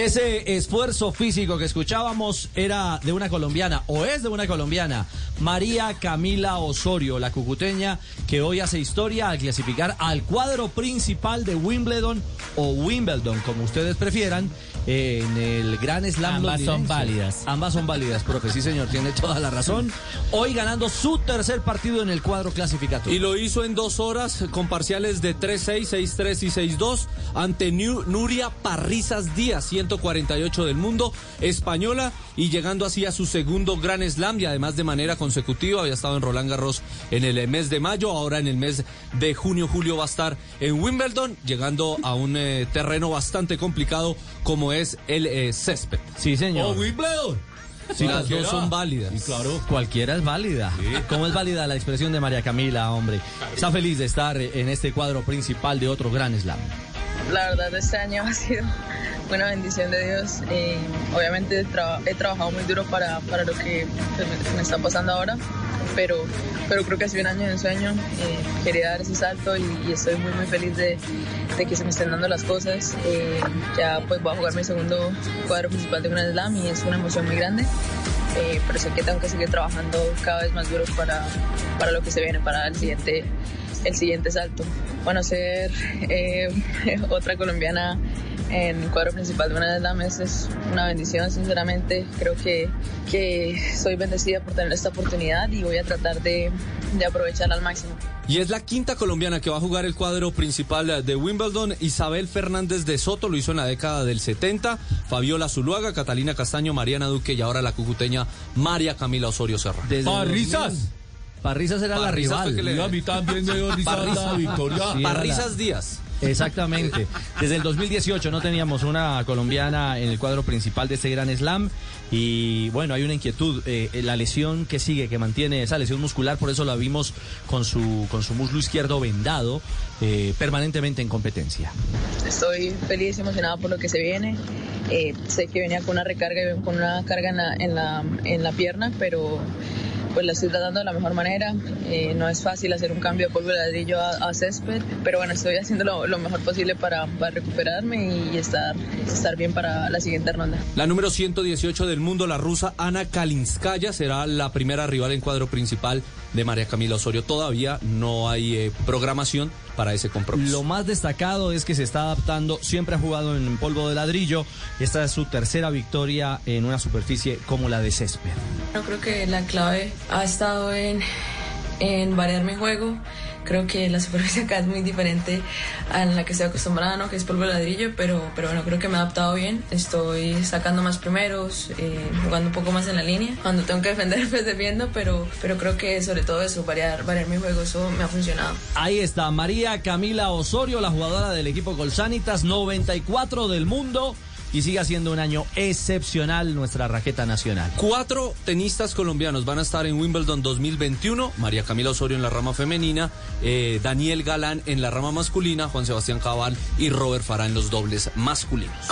Ese esfuerzo físico que escuchábamos era de una colombiana, o es de una colombiana, María Camila Osorio, la cucuteña, que hoy hace historia al clasificar al cuadro principal de Wimbledon o Wimbledon, como ustedes prefieran, en el Gran Slam. Ambas son válidas. Ambas son válidas, profe, sí señor, tiene toda la razón. Hoy ganando su tercer partido en el cuadro clasificatorio. Y lo hizo en dos horas con parciales de 3-6, 6-3 y 6-2 ante Nuria Parrizas Díaz, 148 del mundo, española, y llegando así a su segundo Gran Slam y además de manera consecutiva. Había estado en Roland Garros en el mes de mayo, ahora en el mes de junio, julio va a estar en Wimbledon, llegando a un eh, terreno bastante complicado como es el eh, césped. Sí, señor. ¡Oh, Wimbledon! Sí, las dos son válidas. Y claro. Cualquiera es válida. ¿Cómo es válida la expresión de María Camila, hombre? Está feliz de estar en este cuadro principal de otro Gran Slam. La verdad, este año ha sido una bendición de Dios. Obviamente he trabajado muy duro para, para lo que me, me, está pasando ahora, pero, pero creo que ha sido un año de ensueño. Eh, quería dar ese salto y, estoy muy, muy feliz de, de, que se me estén dando las cosas. Eh, ya pues voy a jugar mi segundo cuadro principal de Grand Slam y es una emoción muy grande. Eh, pero sé que tengo que seguir trabajando cada vez más duro para, para lo que se viene, para el siguiente, el siguiente salto. Bueno, ser eh, otra colombiana en el cuadro principal de una Slam es una bendición, sinceramente. Creo que, que soy bendecida por tener esta oportunidad y voy a tratar de, de aprovecharla al máximo. Y es la quinta colombiana que va a jugar el cuadro principal de Wimbledon. Isabel Fernández de Soto lo hizo en la década del 70. Fabiola Zuluaga, Catalina Castaño, Mariana Duque y ahora la cucuteña María Camila Osorio Serra. ¡Parrizas! Parrizas era Parrizas la rival. que le- Y a mí también me dio risa la victoria. Sí, era Parrizas Díaz. Exactamente. Desde el 2018 no teníamos una colombiana en el cuadro principal de este Gran Slam. Y bueno, hay una inquietud. eh, la lesión que sigue, que mantiene esa lesión muscular, por eso la vimos con su, con su muslo izquierdo vendado eh, permanentemente en competencia. Estoy feliz y emocionada por lo que se viene. Eh, sé que venía con una recarga y con una carga en la, en la, en la pierna, pero pues la estoy tratando de la mejor manera. Eh, no es fácil hacer un cambio de polvo de ladrillo a, a césped, pero bueno, estoy haciendo lo, lo mejor posible para, para recuperarme y estar, estar bien para la siguiente ronda. La número 118 del mundo, la rusa Ana Kalinskaya, será la primera rival en cuadro principal de María Camila Osorio. Todavía no hay eh, programación para ese compromiso. Lo más destacado es que se está adaptando, siempre ha jugado en polvo de ladrillo. Esta es su tercera victoria en una superficie como la de césped. Yo creo que la clave ha estado en, en variar mi juego. Creo que la superficie acá es muy diferente a la que estoy acostumbrada, ¿no? que es polvo ladrillo, pero, pero bueno, creo que me he adaptado bien. Estoy sacando más primeros, eh, jugando un poco más en la línea. Cuando tengo que defender, pues defiendo, pero, pero creo que sobre todo eso, variar, variar mi juego, eso me ha funcionado. Ahí está María Camila Osorio, la jugadora del equipo Colsanitas, 94 del mundo y sigue siendo un año excepcional nuestra raqueta nacional. Cuatro tenistas colombianos van a estar en Wimbledon 2021. María Camila Osorio en la rama femenina, eh, Daniel Galán en la rama masculina, Juan Sebastián Cabal y Robert Farah en los dobles masculinos.